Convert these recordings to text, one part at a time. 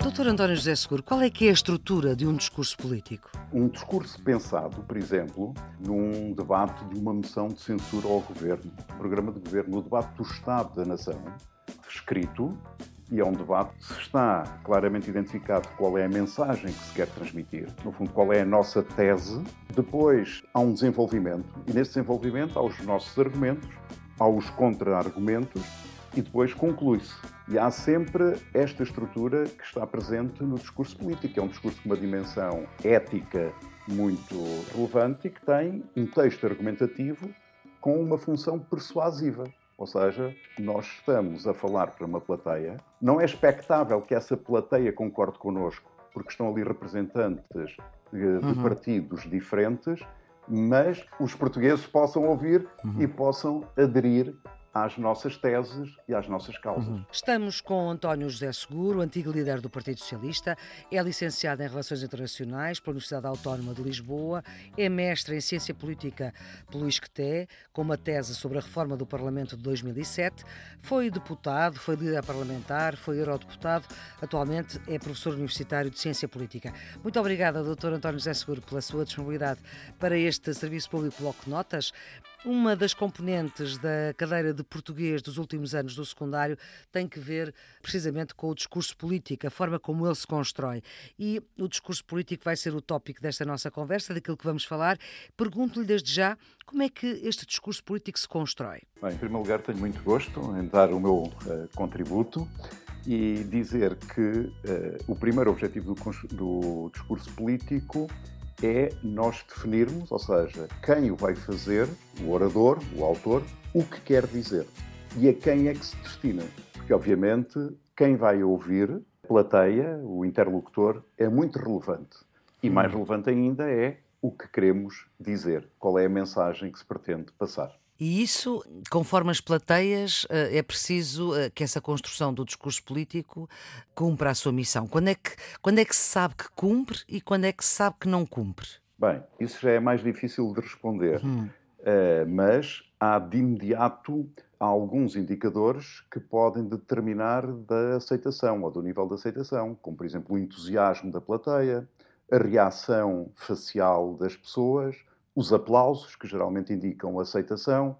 Doutor António José Seguro, qual é que é a estrutura de um discurso político? Um discurso pensado, por exemplo, num debate de uma moção de censura ao governo, programa de governo, no debate do Estado da Nação, escrito, e é um debate que está claramente identificado qual é a mensagem que se quer transmitir, no fundo, qual é a nossa tese. Depois há um desenvolvimento, e nesse desenvolvimento há os nossos argumentos, há os contra-argumentos e depois conclui-se. E há sempre esta estrutura que está presente no discurso político. É um discurso com uma dimensão ética muito relevante e que tem um texto argumentativo com uma função persuasiva. Ou seja, nós estamos a falar para uma plateia, não é expectável que essa plateia concorde connosco, porque estão ali representantes de, de uhum. partidos diferentes, mas os portugueses possam ouvir uhum. e possam aderir às nossas teses e às nossas causas. Uhum. Estamos com António José Seguro, antigo líder do Partido Socialista, é licenciado em Relações Internacionais pela Universidade Autónoma de Lisboa, é mestre em Ciência Política pelo ISCTE, com uma tese sobre a reforma do Parlamento de 2007, foi deputado, foi líder parlamentar, foi eurodeputado, atualmente é professor universitário de Ciência Política. Muito obrigada, Dr. António José Seguro, pela sua disponibilidade para este Serviço Público Bloco de Notas. Uma das componentes da cadeira de português dos últimos anos do secundário tem que ver precisamente com o discurso político, a forma como ele se constrói. E o discurso político vai ser o tópico desta nossa conversa, daquilo que vamos falar. Pergunto-lhe desde já como é que este discurso político se constrói. Bem, em primeiro lugar, tenho muito gosto em dar o meu uh, contributo e dizer que uh, o primeiro objetivo do, do discurso político é nós definirmos, ou seja, quem o vai fazer, o orador, o autor, o que quer dizer e a quem é que se destina. Porque, obviamente, quem vai ouvir, a plateia, o interlocutor, é muito relevante. E mais hum. relevante ainda é o que queremos dizer, qual é a mensagem que se pretende passar. E isso, conforme as plateias, eh, é preciso eh, que essa construção do discurso político cumpra a sua missão. Quando é que, quando é que se sabe que cumpre e quando é que se sabe que não cumpre? Bem, isso já é mais difícil de responder, hum. uh, mas há de imediato alguns indicadores que podem determinar da aceitação ou do nível de aceitação, como por exemplo o entusiasmo da plateia, a reação facial das pessoas, os aplausos, que geralmente indicam aceitação,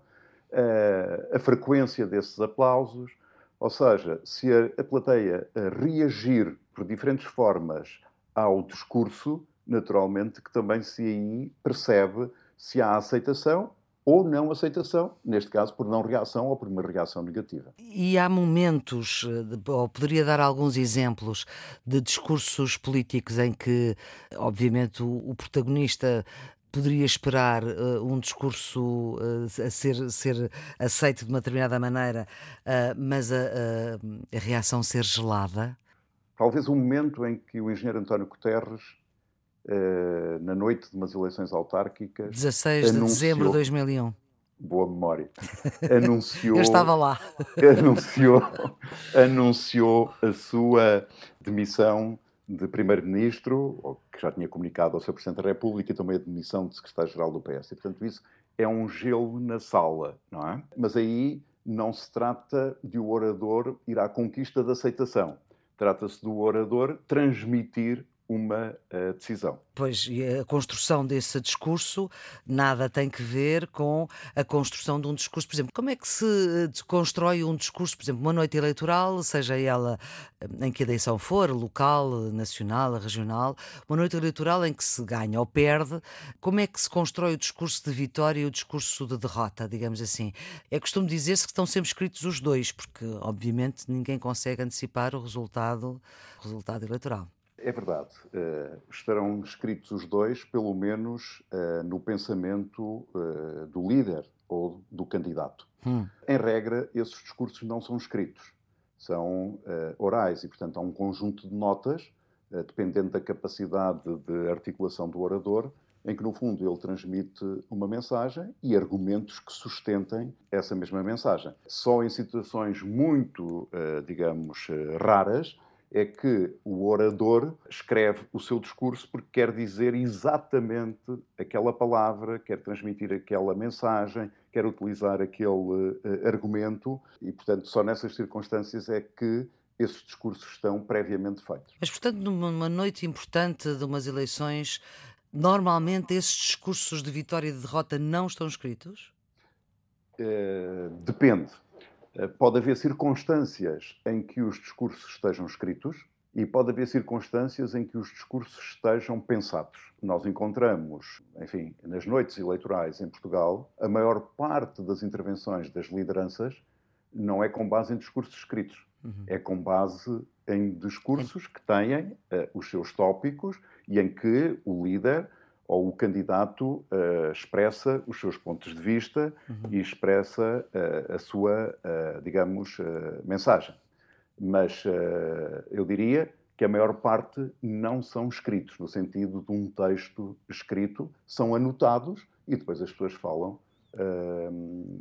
a frequência desses aplausos, ou seja, se a, plateia reagir por diferentes formas ao discurso, naturalmente que também se aí percebe se há aceitação ou não aceitação, neste caso por não reação ou por uma reação negativa. E há momentos, eh, ou poderia dar alguns exemplos, de discursos políticos em que, obviamente, o protagonista poderia esperar uh, um discurso uh, a ser, ser aceito de uma determinada maneira, uh, mas a, a, reação ser gelada? Talvez o um momento em que o engenheiro António Guterres, na noite de umas eleições autárquicas. 16 de dezembro de 2001 boa memória, anunciou. Eu estava lá. Anunciou, anunciou a sua demissão de Primeiro-Ministro, que já tinha comunicado ao Sr. Presidente da República, e também a demissão de Secretário-Geral do PS. E, portanto, isso é um gelo na sala, não é? Mas aí não se trata de o orador ir à conquista da aceitação. Trata-se do orador transmitir uma uh, decisão. Pois, e a construção desse discurso nada tem que ver com a construção de um discurso. Por exemplo, como é que se eh, constrói um discurso, por exemplo, uma noite eleitoral, seja ela eh, em que eleição for, local, nacional, regional, uma noite eleitoral em que se ganha ou perde, como é que se constrói o discurso de vitória e o discurso de derrota, digamos assim? É costume dizer-se que estão sempre escritos os dois, porque, obviamente, ninguém consegue antecipar o resultado, o resultado eleitoral. É verdade. Uh, estarão escritos os dois, pelo menos uh, no pensamento uh, do líder ou do candidato. Hum. Em regra, esses discursos não são escritos, são orais e, portanto, há um conjunto de notas, dependendo da capacidade de articulação do orador, em que, no fundo, ele transmite uma mensagem e argumentos que sustentem essa mesma mensagem. Só em situações muito, digamos, raras é que o orador escreve o seu discurso porque quer dizer exatamente aquela palavra, quer transmitir aquela mensagem, quer utilizar aquele uh, argumento e, portanto, só nessas circunstâncias é que esses discursos estão previamente feitos. Mas, portanto, numa noite importante de umas eleições, normalmente esses discursos de vitória e de derrota não estão escritos? Uh, depende. Uh, pode haver circunstâncias em que os discursos estejam escritos e pode haver circunstâncias em que os discursos estejam pensados. Nós encontramos, enfim, nas noites eleitorais em Portugal, a maior parte das intervenções das lideranças não é com base em discursos escritos, uhum. é com base em discursos que têm uh, os seus tópicos e em que o líder ou o candidato uh, expressa os seus pontos de vista uhum. e expressa uh, a sua, uh, digamos, mensagem. Mas eu diria que a maior parte não são escritos, no sentido de um texto escrito, são anotados e depois as pessoas falam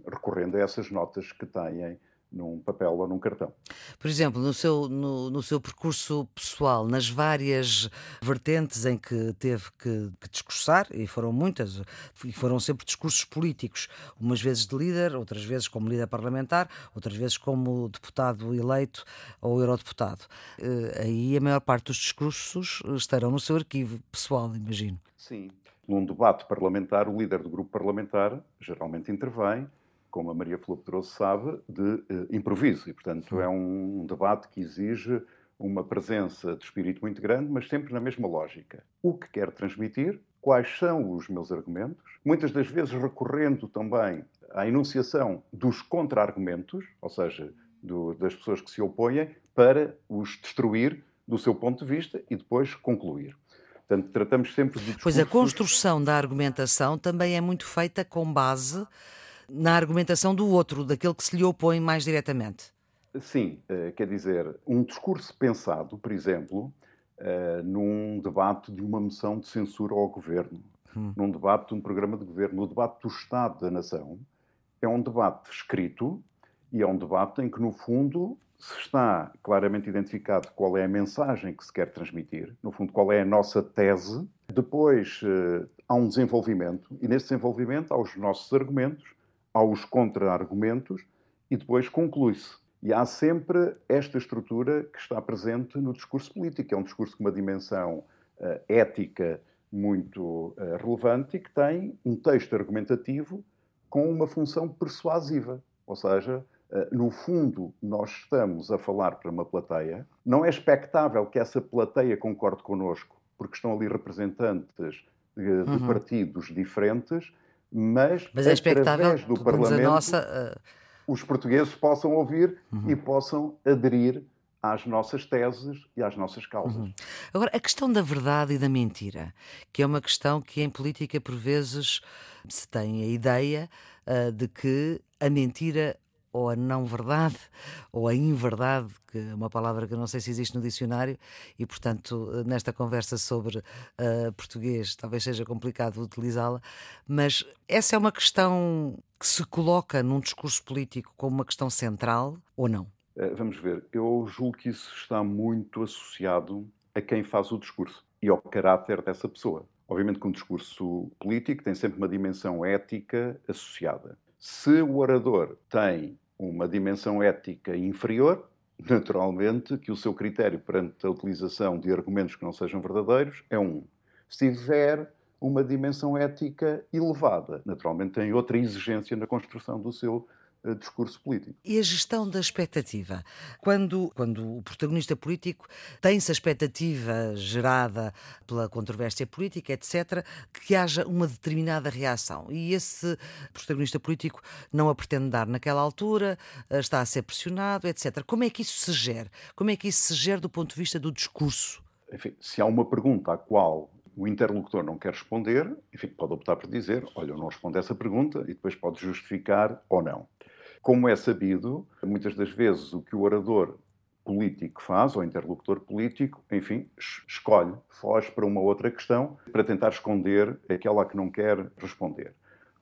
recorrendo a essas notas que têm num papel ou num cartão. Por exemplo, no seu, no, no seu percurso pessoal, nas várias vertentes em que teve que, que, discursar, e foram muitas, e foram sempre discursos políticos, umas vezes de líder, outras vezes como líder parlamentar, outras vezes como deputado eleito ou eurodeputado. Eh, aí a maior parte dos discursos estarão no seu arquivo pessoal, imagino. Sim. Num debate parlamentar, o líder do grupo parlamentar geralmente intervém como a Maria Filipe trouxe sabe, de uh, improviso. E, portanto, é um debate que exige uma presença de espírito muito grande, mas sempre na mesma lógica. O que quer transmitir, quais são os meus argumentos, muitas das vezes recorrendo também à enunciação dos contra-argumentos, ou seja, do, das pessoas que se opõem, para os destruir do seu ponto de vista e depois concluir. Portanto, tratamos sempre de discursos... Pois a construção da argumentação também é muito feita com base na argumentação do outro, daquele que se lhe opõe mais diretamente. Sim, eh, quer dizer, um discurso pensado, por exemplo, eh, num debate de uma moção de censura ao governo, hum. num debate de um programa de governo, no debate do Estado da Nação, é um debate escrito e é um debate em que, no fundo, se está claramente identificado qual é a mensagem que se quer transmitir, no fundo, qual é a nossa tese. Depois eh, há um desenvolvimento, e nesse desenvolvimento há os nossos argumentos, aos contra-argumentos e depois conclui-se. E há sempre esta estrutura que está presente no discurso político. É um discurso com uma dimensão uh, ética muito uh, relevante e que tem um texto argumentativo com uma função persuasiva. Ou seja, uh, no fundo, nós estamos a falar para uma plateia. Não é expectável que essa plateia concorde connosco, porque estão ali representantes de, de uhum. partidos diferentes mas, mas é através do Parlamento nossa, uh... os portugueses possam ouvir uhum. e possam aderir às nossas teses e às nossas causas. Uhum. Agora, a questão da verdade e da mentira, que é uma questão que em política, por vezes, se tem a ideia uh, de que a mentira ou a não verdade, ou a inverdade, que é uma palavra que eu não sei se existe no dicionário, e portanto, nesta conversa sobre uh, português, talvez seja complicado utilizá-la, mas essa é uma questão que se coloca num discurso político como uma questão central ou não? Eh, vamos ver, eu julgo que isso está muito associado a quem faz o discurso e ao caráter dessa pessoa. Obviamente que um discurso político tem sempre uma dimensão ética associada. Se o orador tem uma dimensão ética inferior, naturalmente que o seu critério perante a utilização de argumentos que não sejam verdadeiros é um. Se tiver uma dimensão ética elevada, naturalmente tem outra exigência na construção do seu discurso político. E a gestão da expectativa? Quando, quando o protagonista político tem-se a expectativa gerada pela controvérsia política, etc., que haja uma determinada reação. E esse protagonista político não a pretende dar naquela altura, eh, está a ser pressionado, etc. Como é que isso se gera? Como é que isso se gera do ponto de vista do discurso? Enfim, se há uma pergunta à qual o interlocutor não quer responder, enfim, pode optar por dizer, olha, eu não respondo a essa pergunta, e depois pode justificar ou não. Como é sabido, muitas das vezes o que o orador político faz, ou interlocutor político, enfim, escolhe, foge para uma outra questão para tentar esconder aquela a que não quer responder.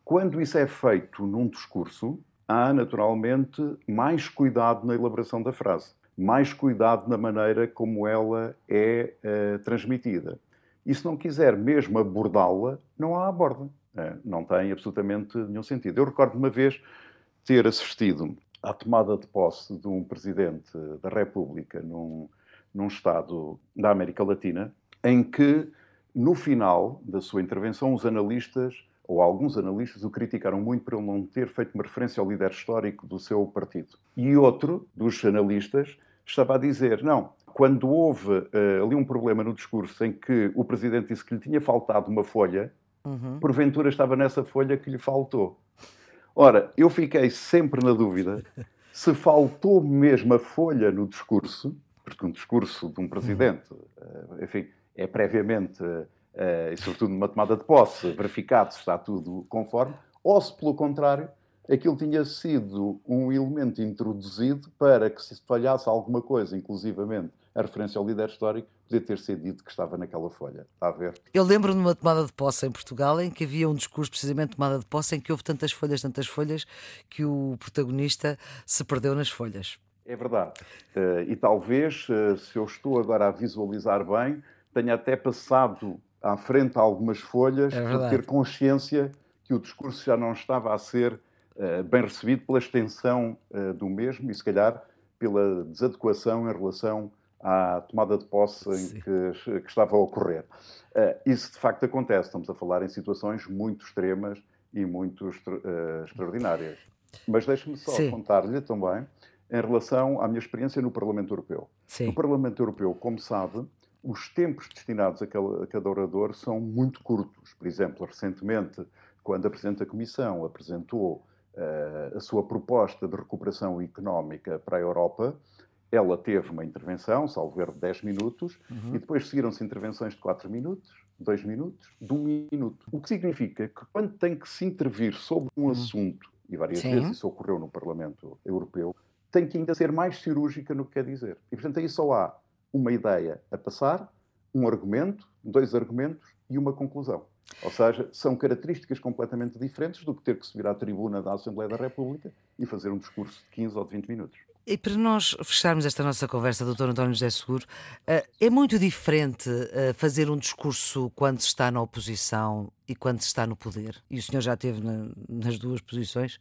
Quando isso é feito num discurso, há naturalmente mais cuidado na elaboração da frase. mais cuidado na maneira como ela é uh, transmitida. E se não quiser mesmo abordá-la, não a aborda. Uh, não tem absolutamente nenhum sentido. Eu recordo uma vez ter assistido à tomada de posse de um presidente da República num, num Estado da América Latina, em que, no final da sua intervenção, os analistas, ou alguns analistas, o criticaram muito por ele não ter feito uma referência ao líder histórico do seu partido. E outro dos analistas estava a dizer: não, quando houve uh, ali um problema no discurso em que o presidente disse que lhe tinha faltado uma folha, uhum. porventura estava nessa folha que lhe faltou. Ora, eu fiquei sempre na dúvida se faltou mesmo a folha no discurso, porque um discurso de um presidente, uh, enfim, é previamente, uh, e sobretudo numa tomada de posse, verificado se está tudo conforme, ou se, pelo contrário, aquilo tinha sido um elemento introduzido para que se falhasse alguma coisa, inclusivamente a referência ao líder histórico, podia ter sido dito que estava naquela folha. Está a ver? Eu lembro numa tomada de posse em Portugal em que havia um discurso, precisamente tomada de posse, em que houve tantas folhas, tantas folhas, que o protagonista se perdeu nas folhas. É verdade. Uh, e talvez, uh, se eu estou agora a visualizar bem, tenha até passado à frente algumas folhas é por ter consciência que o discurso já não estava a ser uh, bem recebido pela extensão do mesmo e, se calhar, pela desadequação em relação à tomada de posse que, que, estava a ocorrer. Uh, isso de facto acontece, estamos a falar em situações muito extremas e muito uh, extraordinárias. Mas deixe-me só contar-lhe também em relação à minha experiência no Parlamento Europeu. Sim. No Parlamento Europeu, como sabe, os tempos destinados a cada, a cada orador são muito curtos. Por exemplo, recentemente, quando a Presidente da Comissão apresentou uh, a sua proposta de recuperação económica para a Europa, ela teve uma intervenção, salvo erro, de 10 minutos, uhum. e depois seguiram-se intervenções de 4 minutos, 2 minutos, de 1 minuto. O que significa que quando tem que se intervir sobre um uhum. assunto, e várias Sim. vezes isso ocorreu no Parlamento Europeu, tem que ainda ser mais cirúrgica no que quer dizer. E, portanto, aí só há uma ideia a passar, um argumento, dois argumentos e uma conclusão. Ou seja, são características completamente diferentes do que ter que subir à tribuna da Assembleia da República e fazer um discurso de 15 ou de 20 minutos. E para nós fecharmos esta nossa conversa, Dr. António José Seguro, eh, é muito diferente eh, fazer um discurso quando se está na oposição e quando se está no poder. E o senhor já esteve nas duas posições,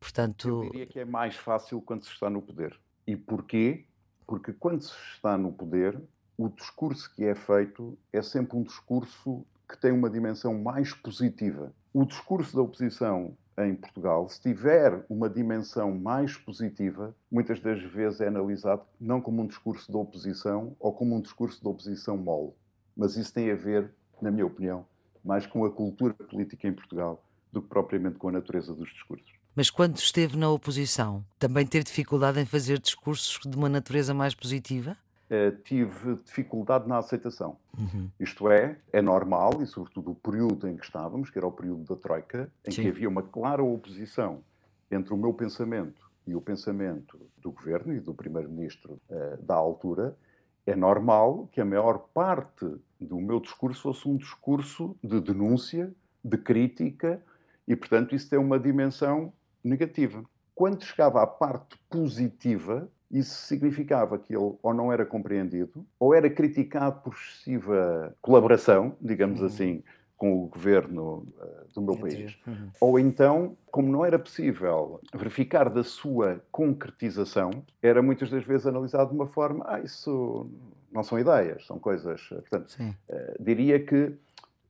portanto. Eu diria que é mais fácil quando se está no poder. E porquê? Porque quando se está no poder, o discurso que é feito é sempre um discurso que tem uma dimensão mais positiva. O discurso da oposição em Portugal, se tiver uma dimensão mais positiva, muitas das vezes é analisado não como um discurso de oposição ou como um discurso de oposição mole. Mas isso tem a ver, na minha opinião, mais com a cultura política em Portugal do que propriamente com a natureza dos discursos. Mas quando esteve na oposição, também teve dificuldade em fazer discursos de uma natureza mais positiva? Uh, tive dificuldade na aceitação. Uhum. Isto é, é normal, e sobretudo o período em que estávamos, que era o período da Troika, em Sim. que havia uma clara oposição entre o meu pensamento e o pensamento do governo e do primeiro-ministro uh, da altura, é normal que a maior parte do meu discurso fosse um discurso de denúncia, de crítica, e, portanto, isso tem uma dimensão negativa. Quando chegava à parte positiva, isso significava que ele ou não era compreendido, ou era criticado por excessiva colaboração, digamos uhum. assim, com o governo uh, do meu país. Uhum. Ou então, como não era possível verificar da sua concretização, era muitas das vezes analisado de uma forma, ah, isso não são ideias, são coisas. Portanto, uh, diria que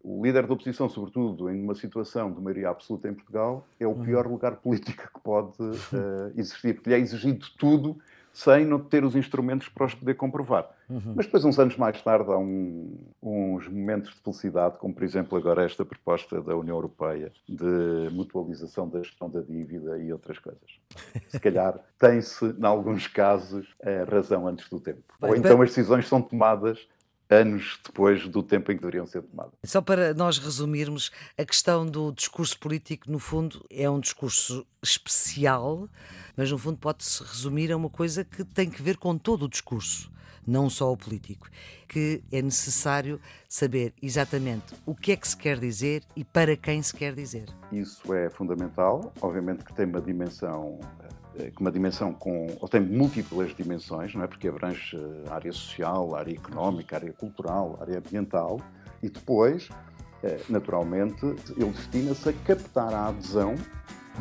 o líder da oposição, sobretudo em uma situação de maioria absoluta em Portugal, é o uhum. pior lugar político que pode uh, existir, porque lhe é exigido tudo sem não ter os instrumentos para os poder comprovar. Uhum. Mas depois, uns anos mais tarde, há um, uns momentos de felicidade, como por exemplo agora esta proposta da União Europeia de mutualização da gestão da dívida e outras coisas. Se calhar tem-se, em alguns casos, a razão antes do tempo. Ou então as decisões são tomadas anos depois do tempo em que deveriam ser tomadas. Só para nós resumirmos, a questão do discurso político, no fundo, é um discurso especial, mas no fundo pode-se resumir a uma coisa que tem que ver com todo o discurso, não só o político, que é necessário saber exatamente o que é que se quer dizer e para quem se quer dizer. Isso é fundamental, obviamente que tem uma dimensão eh, uma dimensão com, ou tem múltiplas dimensões, não é? Porque abrange a área social, a área económica, a área cultural, a área ambiental, e depois, eh, naturalmente, ele destina-se a captar a adesão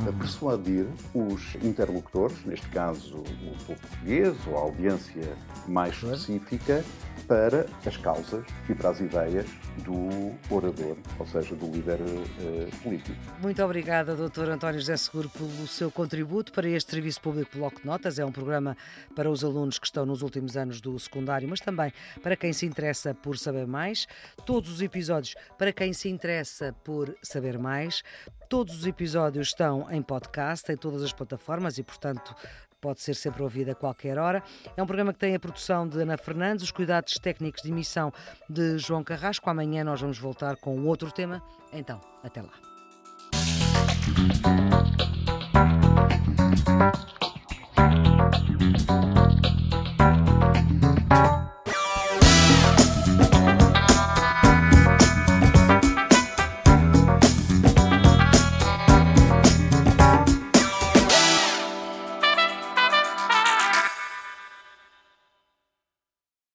a persuadir os interlocutores, neste caso o povo português ou a audiência mais específica, para as causas e para as ideias do orador, ou seja, do líder uh, político. Muito obrigada, Dr. António José Seguro, pelo seu contributo para este Serviço Público Bloco de Notas. É um programa para os alunos que estão nos últimos anos do secundário, mas também para quem se interessa por saber mais. Todos os episódios para quem se interessa por saber mais. Todos os episódios estão em podcast, em todas as plataformas e, portanto, pode ser sempre ouvida a qualquer hora. É um programa que tem a produção de Ana Fernandes, os cuidados técnicos de emissão de João Carrasco. Amanhã nós vamos voltar com outro tema. Então, até lá.